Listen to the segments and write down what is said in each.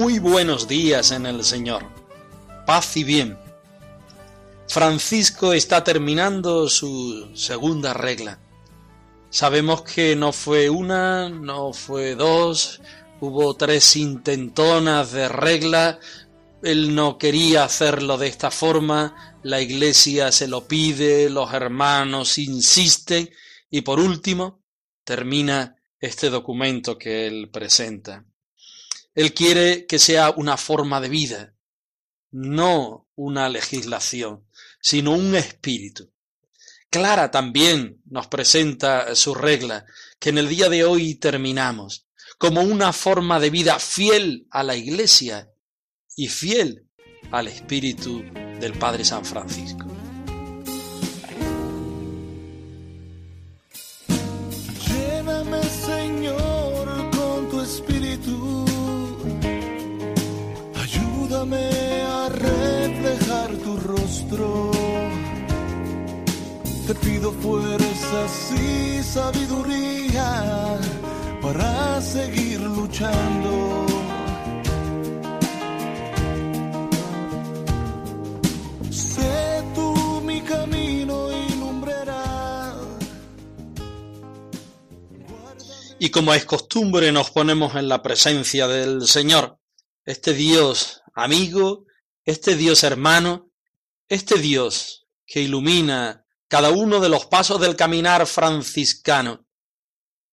Muy buenos días en el Señor. Paz y bien. Francisco está terminando su segunda regla. Sabemos que no fue una, no fue dos, hubo tres intentonas de regla. Él no quería hacerlo de esta forma, la iglesia se lo pide, los hermanos insisten y por último termina este documento que él presenta. Él quiere que sea una forma de vida, no una legislación, sino un espíritu. Clara también nos presenta su regla, que en el día de hoy terminamos, como una forma de vida fiel a la Iglesia y fiel al espíritu del Padre San Francisco. Y sabiduría para seguir luchando. Y como es costumbre nos ponemos en la presencia del Señor, este Dios amigo, este Dios hermano, este Dios que ilumina cada uno de los pasos del caminar franciscano,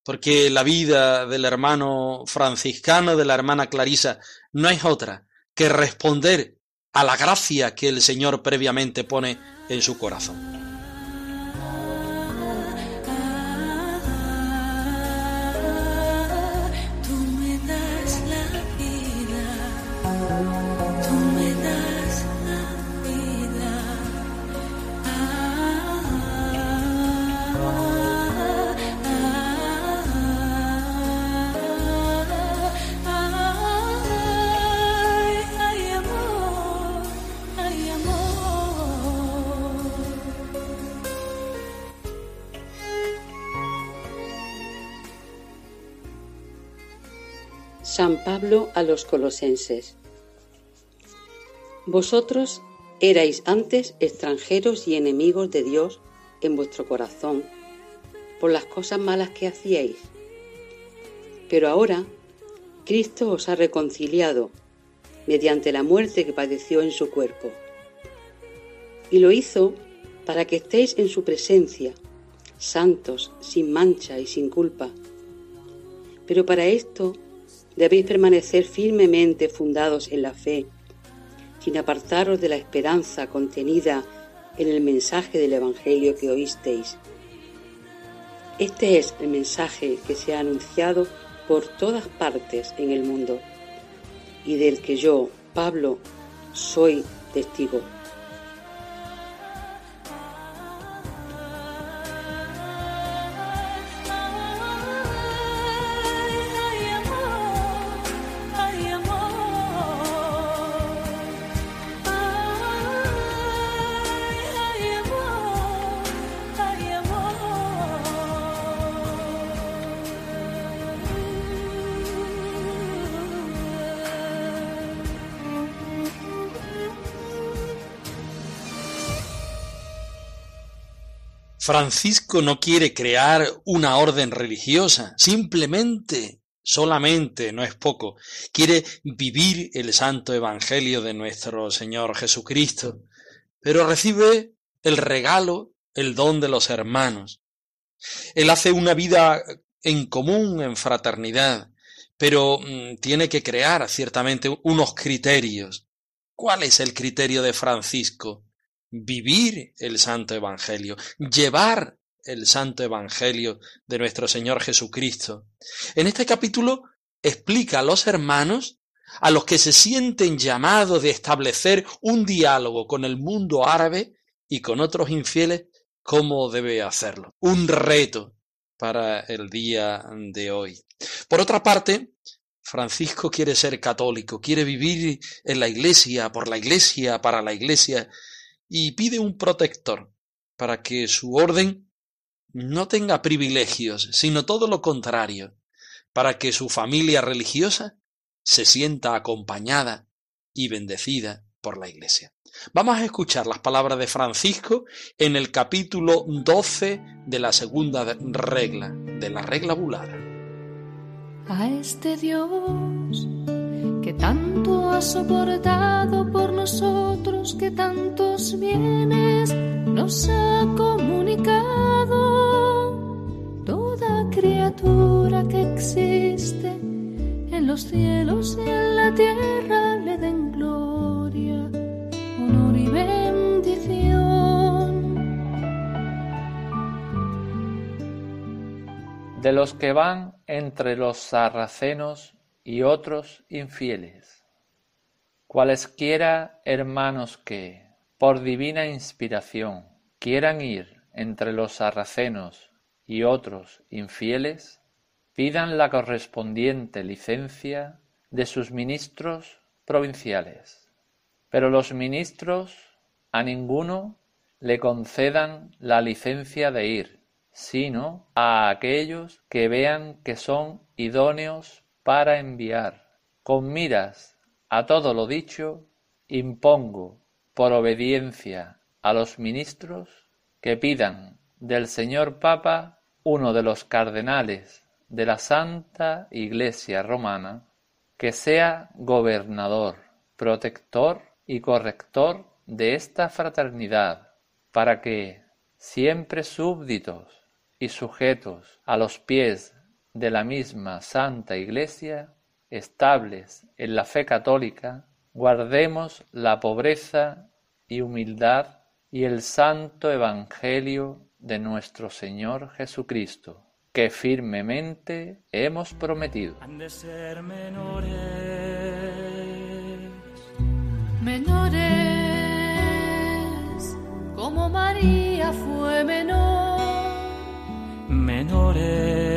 porque la vida del hermano franciscano, de la hermana Clarisa, no es otra que responder a la gracia que el Señor previamente pone en su corazón. San Pablo a los colosenses. Vosotros erais antes extranjeros y enemigos de Dios en vuestro corazón por las cosas malas que hacíais. Pero ahora Cristo os ha reconciliado mediante la muerte que padeció en su cuerpo. Y lo hizo para que estéis en su presencia, santos, sin mancha y sin culpa. Pero para esto debéis permanecer firmemente fundados en la fe, sin apartaros de la esperanza contenida en el mensaje del Evangelio que oísteis. Este es el mensaje que se ha anunciado por todas partes en el mundo y del que yo, Pablo, soy testigo. Francisco no quiere crear una orden religiosa, simplemente solamente, no es poco, quiere vivir el santo evangelio de nuestro Señor Jesucristo, pero recibe el regalo, el don de los hermanos. Él hace una vida en común, en fraternidad, pero mm, tiene que crear ciertamente unos criterios. ¿Cuál es el criterio de Francisco? Vivir el santo evangelio, llevar el santo evangelio de nuestro Señor Jesucristo. En este capítulo explica a los hermanos a los que se sienten llamados de establecer un diálogo con el mundo árabe y con otros infieles, cómo debe hacerlo. Un reto para el día de hoy. Por otra parte, Francisco quiere ser católico, quiere vivir en la iglesia, por la iglesia, para la iglesia, y pide un protector para que su orden no tenga privilegios, sino todo lo contrario, para que su familia religiosa se sienta acompañada y bendecida por la iglesia. Vamos a escuchar las palabras de Francisco en el capítulo 12 de la segunda regla, de la regla bulada. A este Dios soportado por nosotros, que tantos bienes nos ha comunicado, toda criatura que existe en los cielos y en la tierra le den gloria, honor y bendición. de los que van entre los sarracenos y otros infieles. Cualesquiera hermanos que, por divina inspiración, quieran ir entre los sarracenos y otros infieles, pidan la correspondiente licencia de sus ministros provinciales. Pero los ministros a ninguno le concedan la licencia de ir, sino a aquellos que vean que son idóneos para enviar. Con miras a todo lo dicho, impongo, por obediencia a los ministros, que pidan del señor Papa, uno de los cardenales de la Santa Iglesia Romana, que sea gobernador, protector y corrector de esta fraternidad, para que, siempre súbditos y sujetos a los pies de la misma Santa Iglesia, estables en la fe católica, guardemos la pobreza y humildad y el santo Evangelio de nuestro Señor Jesucristo, que firmemente hemos prometido. Han de ser menores. Menores, como María fue menor. menores,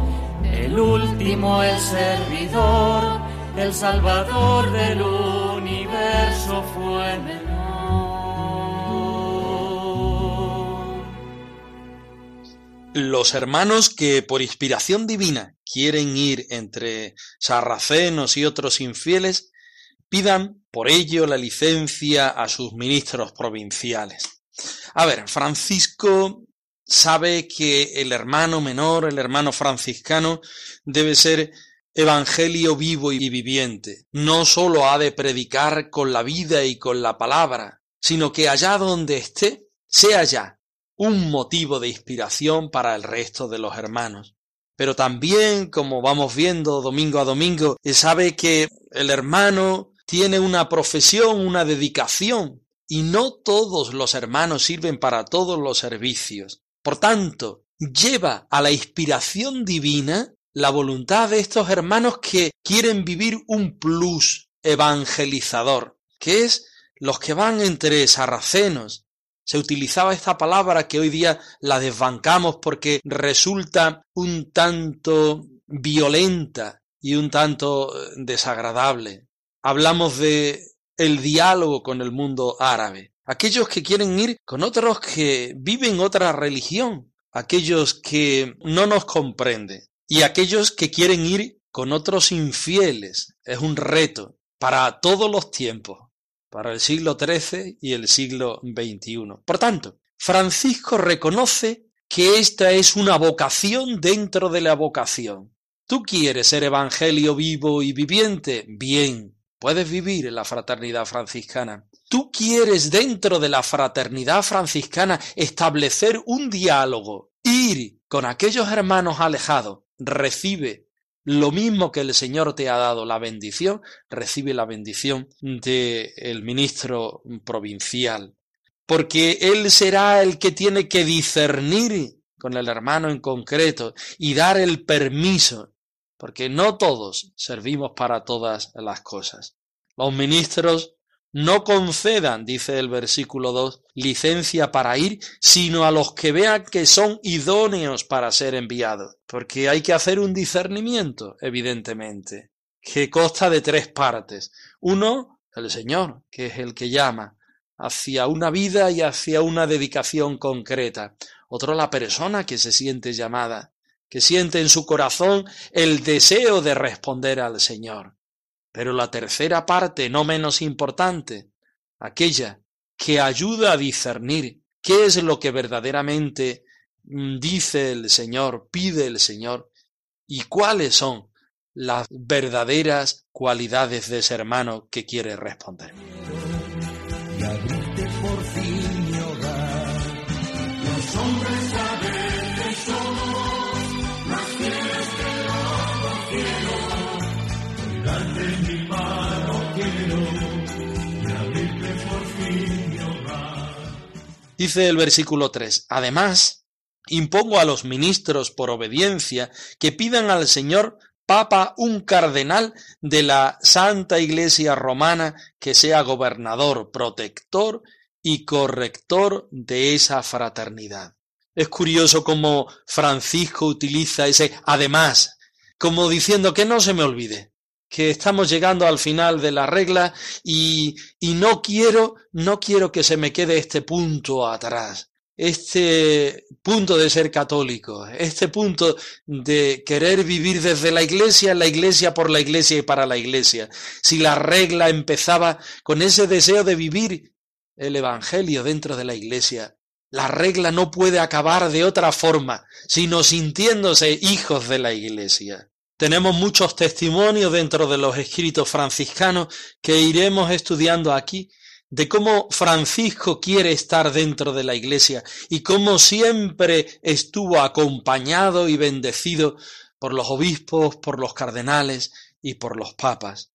el último, el servidor, el salvador del universo fue. Los hermanos que por inspiración divina quieren ir entre sarracenos y otros infieles, pidan por ello la licencia a sus ministros provinciales. A ver, Francisco sabe que el hermano menor, el hermano franciscano, debe ser evangelio vivo y viviente. No sólo ha de predicar con la vida y con la palabra, sino que allá donde esté, sea ya un motivo de inspiración para el resto de los hermanos. Pero también, como vamos viendo domingo a domingo, sabe que el hermano tiene una profesión, una dedicación, y no todos los hermanos sirven para todos los servicios. Por tanto, lleva a la inspiración divina la voluntad de estos hermanos que quieren vivir un plus evangelizador, que es los que van entre sarracenos. Se utilizaba esta palabra que hoy día la desbancamos porque resulta un tanto violenta, y un tanto desagradable. Hablamos de el diálogo con el mundo árabe, aquellos que quieren ir con otros que viven otra religión, aquellos que no nos comprenden y aquellos que quieren ir con otros infieles. Es un reto para todos los tiempos, para el siglo XIII y el siglo XXI. Por tanto, Francisco reconoce que esta es una vocación dentro de la vocación. ¿Tú quieres ser evangelio vivo y viviente? Bien, puedes vivir en la fraternidad franciscana. ¿Tú quieres dentro de la fraternidad franciscana establecer un diálogo, ir con aquellos hermanos alejados? Recibe lo mismo que el Señor te ha dado la bendición, recibe la bendición del ministro provincial porque Él será el que tiene que discernir con el hermano en concreto y dar el permiso, porque no todos servimos para todas las cosas. Los ministros no concedan, dice el versículo 2, licencia para ir, sino a los que vean que son idóneos para ser enviados, porque hay que hacer un discernimiento, evidentemente, que consta de tres partes. Uno, el Señor, que es el que llama hacia una vida y hacia una dedicación concreta. Otro la persona que se siente llamada, que siente en su corazón el deseo de responder al Señor. Pero la tercera parte, no menos importante, aquella que ayuda a discernir qué es lo que verdaderamente mm, dice el Señor, pide el Señor, y cuáles son las verdaderas cualidades de ese hermano que quiere responder. Dice el versículo 3, además, impongo a los ministros por obediencia que pidan al Señor Papa un cardenal de la Santa Iglesia Romana que sea gobernador, protector y corrector de esa fraternidad. Es curioso cómo Francisco utiliza ese además, como diciendo que no se me olvide, que estamos llegando al final de la regla y, y no quiero, no quiero que se me quede este punto atrás este punto de ser católico, este punto de querer vivir desde la iglesia, la iglesia por la iglesia y para la iglesia. Si la regla empezaba con ese deseo de vivir el Evangelio dentro de la iglesia, la regla no puede acabar de otra forma, sino sintiéndose hijos de la iglesia. Tenemos muchos testimonios dentro de los escritos franciscanos que iremos estudiando aquí de cómo Francisco quiere estar dentro de la iglesia y cómo siempre estuvo acompañado y bendecido por los obispos, por los cardenales y por los papas.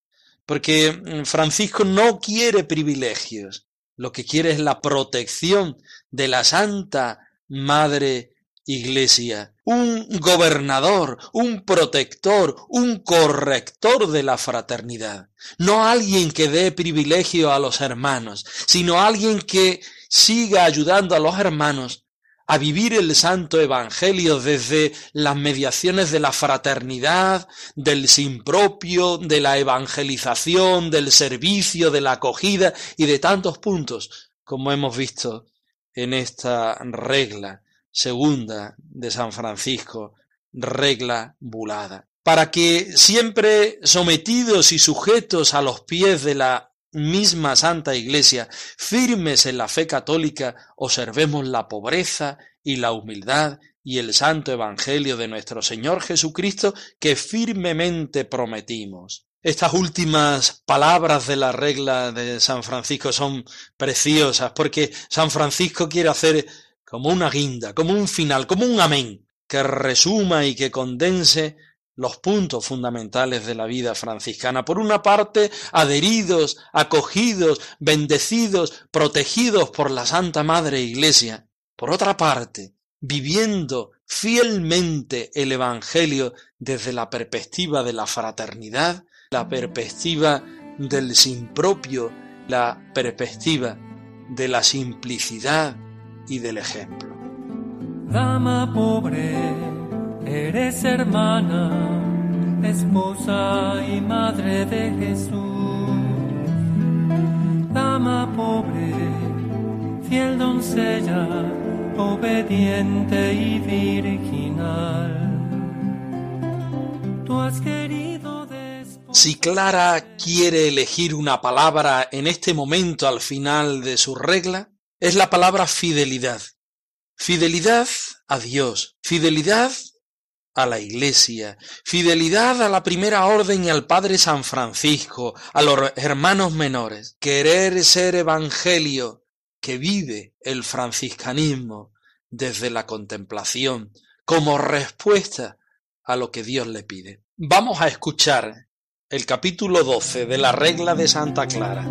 Porque Francisco no quiere privilegios, lo que quiere es la protección de la Santa Madre iglesia, un gobernador, un protector, un corrector de la fraternidad. No alguien que dé privilegio a los hermanos, sino alguien que siga ayudando a los hermanos a vivir el santo evangelio desde las mediaciones de la fraternidad, del sin propio, de la evangelización, del servicio, de la acogida y de tantos puntos, como hemos visto en esta regla segunda de San Francisco, regla bulada, para que siempre sometidos y sujetos a los pies de la misma Santa Iglesia, firmes en la fe católica, observemos la pobreza y la humildad y el santo Evangelio de nuestro Señor Jesucristo que firmemente prometimos. Estas últimas palabras de la regla de San Francisco son preciosas porque San Francisco quiere hacer como una guinda, como un final, como un amén, que resuma y que condense los puntos fundamentales de la vida franciscana. Por una parte, adheridos, acogidos, bendecidos, protegidos por la Santa Madre Iglesia. Por otra parte, viviendo fielmente el Evangelio desde la perspectiva de la fraternidad, la perspectiva del sin propio, la perspectiva de la simplicidad, y del ejemplo. Dama pobre, eres hermana esposa y madre de Jesús, dama pobre, fiel doncella, obediente y virginal. Tú has querido si Clara quiere elegir una palabra en este momento al final de su regla, es la palabra fidelidad. Fidelidad a Dios, fidelidad a la Iglesia, fidelidad a la primera orden y al Padre San Francisco, a los hermanos menores, querer ser evangelio que vive el franciscanismo desde la contemplación como respuesta a lo que Dios le pide. Vamos a escuchar el capítulo 12 de la regla de Santa Clara.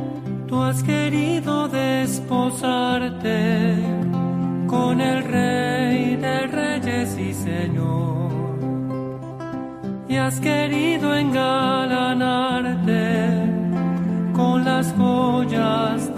Tú has querido desposarte con el Rey de Reyes y Señor, y has querido engalanarte con las joyas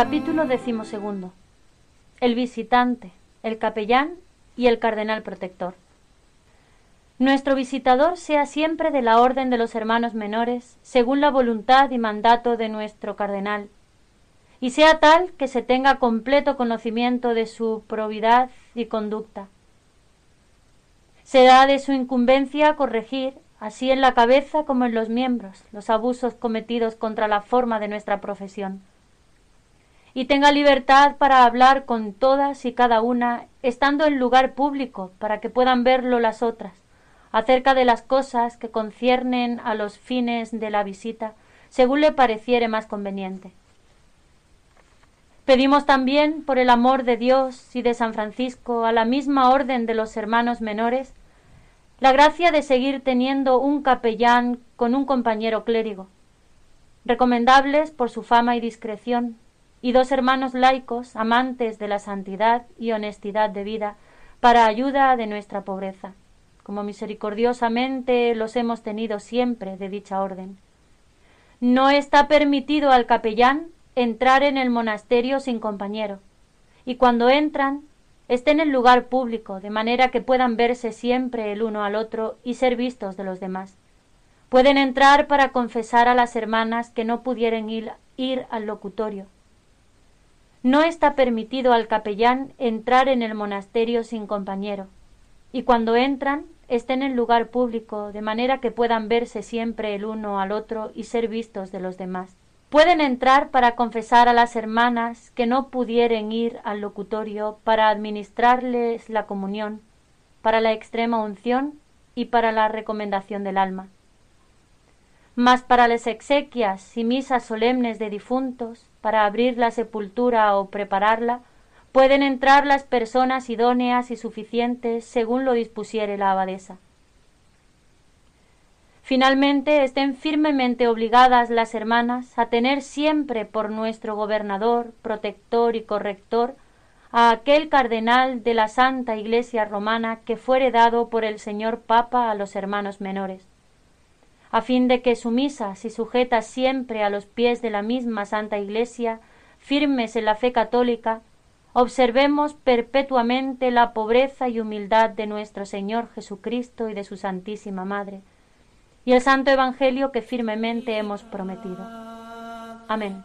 Capítulo decimosegundo. El visitante, el capellán y el cardenal protector. Nuestro visitador sea siempre de la orden de los hermanos menores, según la voluntad y mandato de nuestro cardenal, y sea tal que se tenga completo conocimiento de su probidad y conducta Será de su incumbencia corregir, así en la cabeza como en los miembros, los abusos cometidos contra la forma de nuestra profesión. Y tenga libertad para hablar con todas y cada una, estando en lugar público, para que puedan verlo las otras, acerca de las cosas que conciernen a los fines de la visita, según le pareciere más conveniente. Pedimos también, por el amor de Dios y de San Francisco, a la misma orden de los hermanos menores, la gracia de seguir teniendo un capellán con un compañero clérigo, recomendables por su fama y discreción, y dos hermanos laicos, amantes de la santidad y honestidad de vida, para ayuda de nuestra pobreza, como misericordiosamente los hemos tenido siempre de dicha orden. No está permitido al capellán entrar en el monasterio sin compañero, y cuando entran estén en lugar público, de manera que puedan verse siempre el uno al otro y ser vistos de los demás. Pueden entrar para confesar a las hermanas que no pudieran ir al locutorio. No está permitido al capellán entrar en el monasterio sin compañero, y cuando entran estén en lugar público, de manera que puedan verse siempre el uno al otro y ser vistos de los demás. Pueden entrar para confesar a las hermanas que no pudieren ir al locutorio para administrarles la comunión, para la extrema unción y para la recomendación del alma. Mas para las exequias y misas solemnes de difuntos, para abrir la sepultura o prepararla, pueden entrar las personas idóneas y suficientes según lo dispusiere la abadesa. Finalmente, estén firmemente obligadas las hermanas a tener siempre por nuestro gobernador, protector y corrector a aquel cardenal de la Santa Iglesia romana que fuere dado por el señor Papa a los hermanos menores, a fin de que sumisas y sujetas siempre a los pies de la misma Santa Iglesia, firmes en la fe católica, observemos perpetuamente la pobreza y humildad de nuestro Señor Jesucristo y de su Santísima Madre, y el santo Evangelio que firmemente hemos prometido. Amén.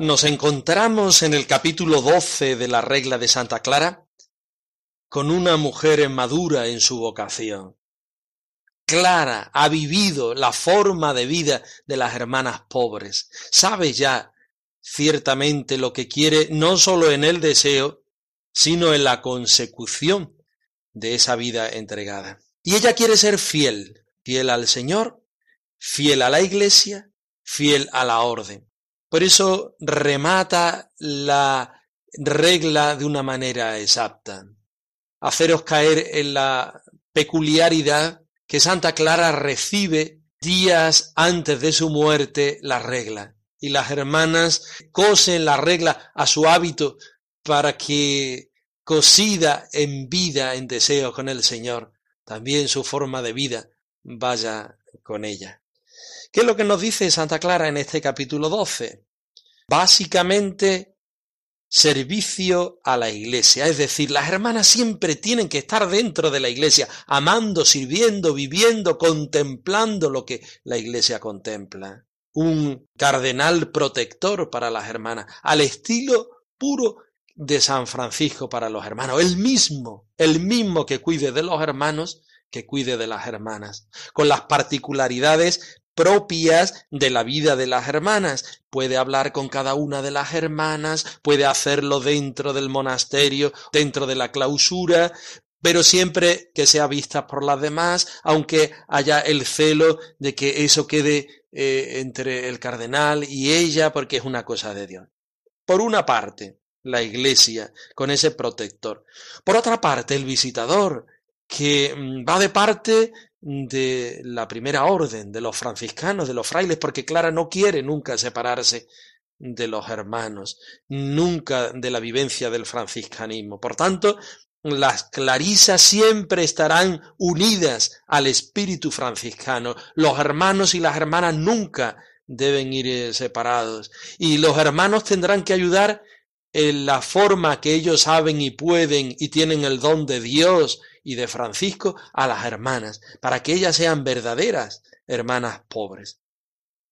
Nos encontramos en el capítulo 12 de la regla de Santa Clara con una mujer madura en su vocación. Clara ha vivido la forma de vida de las hermanas pobres. Sabe ya ciertamente lo que quiere no solo en el deseo, sino en la consecución de esa vida entregada. Y ella quiere ser fiel, fiel al Señor, fiel a la Iglesia, fiel a la orden. Por eso remata la regla de una manera exacta. Haceros caer en la peculiaridad que Santa Clara recibe días antes de su muerte la regla. Y las hermanas cosen la regla a su hábito para que cosida en vida, en deseo con el Señor, también su forma de vida vaya con ella. ¿Qué es lo que nos dice Santa Clara en este capítulo 12? Básicamente, servicio a la iglesia. Es decir, las hermanas siempre tienen que estar dentro de la iglesia, amando, sirviendo, viviendo, contemplando lo que la iglesia contempla. Un cardenal protector para las hermanas, al estilo puro de San Francisco para los hermanos. El mismo, el mismo que cuide de los hermanos, que cuide de las hermanas, con las particularidades propias de la vida de las hermanas. Puede hablar con cada una de las hermanas, puede hacerlo dentro del monasterio, dentro de la clausura, pero siempre que sea vista por las demás, aunque haya el celo de que eso quede eh, entre el cardenal y ella, porque es una cosa de Dios. Por una parte, la iglesia con ese protector. Por otra parte, el visitador, que mm, va de parte de la primera orden, de los franciscanos, de los frailes, porque Clara no quiere nunca separarse de los hermanos, nunca de la vivencia del franciscanismo. Por tanto, las clarisas siempre estarán unidas al espíritu franciscano. Los hermanos y las hermanas nunca deben ir eh, separados. Y los hermanos tendrán que ayudar en la forma que ellos saben y pueden y tienen el don de Dios y de Francisco a las hermanas, para que ellas sean verdaderas hermanas pobres.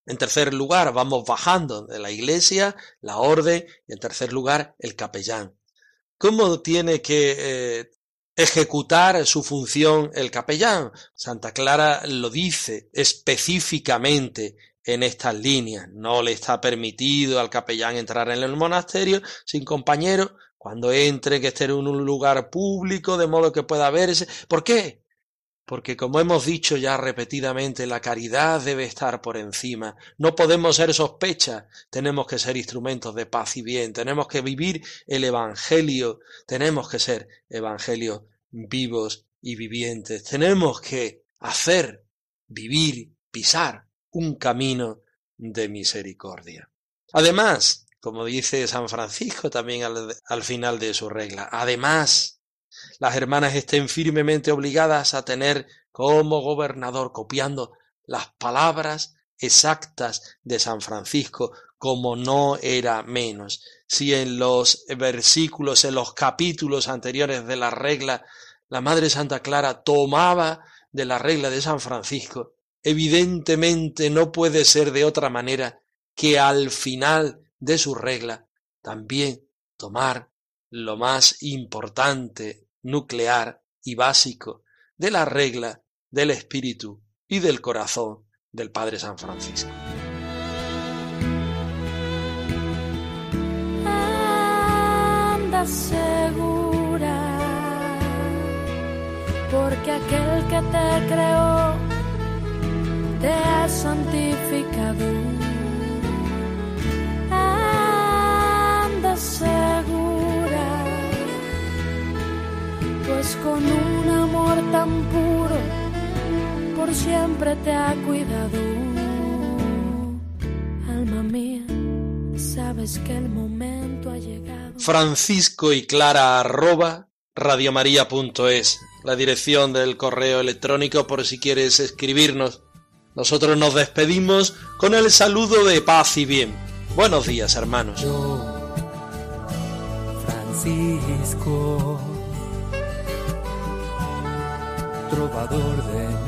En tercer lugar, vamos bajando de la iglesia, la orden, y en tercer lugar, el capellán. ¿Cómo tiene que eh, ejecutar su función el capellán? Santa Clara lo dice específicamente en estas líneas. No le está permitido al capellán entrar en el monasterio sin compañero cuando entre, que esté en un lugar público, de modo que pueda verse. ¿Por qué? Porque como hemos dicho ya repetidamente, la caridad debe estar por encima. No podemos ser sospechas, tenemos que ser instrumentos de paz y bien, tenemos que vivir el Evangelio, tenemos que ser evangelios vivos y vivientes, tenemos que hacer, vivir, pisar un camino de misericordia. Además, como dice San Francisco también al, final de su regla. Además, las hermanas estén firmemente obligadas a tener como gobernador, copiando las palabras exactas de San Francisco, como no era menos. Si en los versículos, en los capítulos anteriores de la regla, la Madre Santa Clara tomaba de la regla de San Francisco, evidentemente no puede ser de otra manera que al final de su regla, también tomar lo más importante, nuclear y básico de la regla del espíritu y del corazón del Padre San Francisco. Anda segura, porque aquel que te creó te ha santificado siempre te ha cuidado. Alma mía, sabes que el momento ha llegado. Francisco y Clara arroba radiomaria.es, la dirección del correo electrónico por si quieres escribirnos. Nosotros nos despedimos con el saludo de paz y bien. Buenos días, hermanos. Francisco, trovador de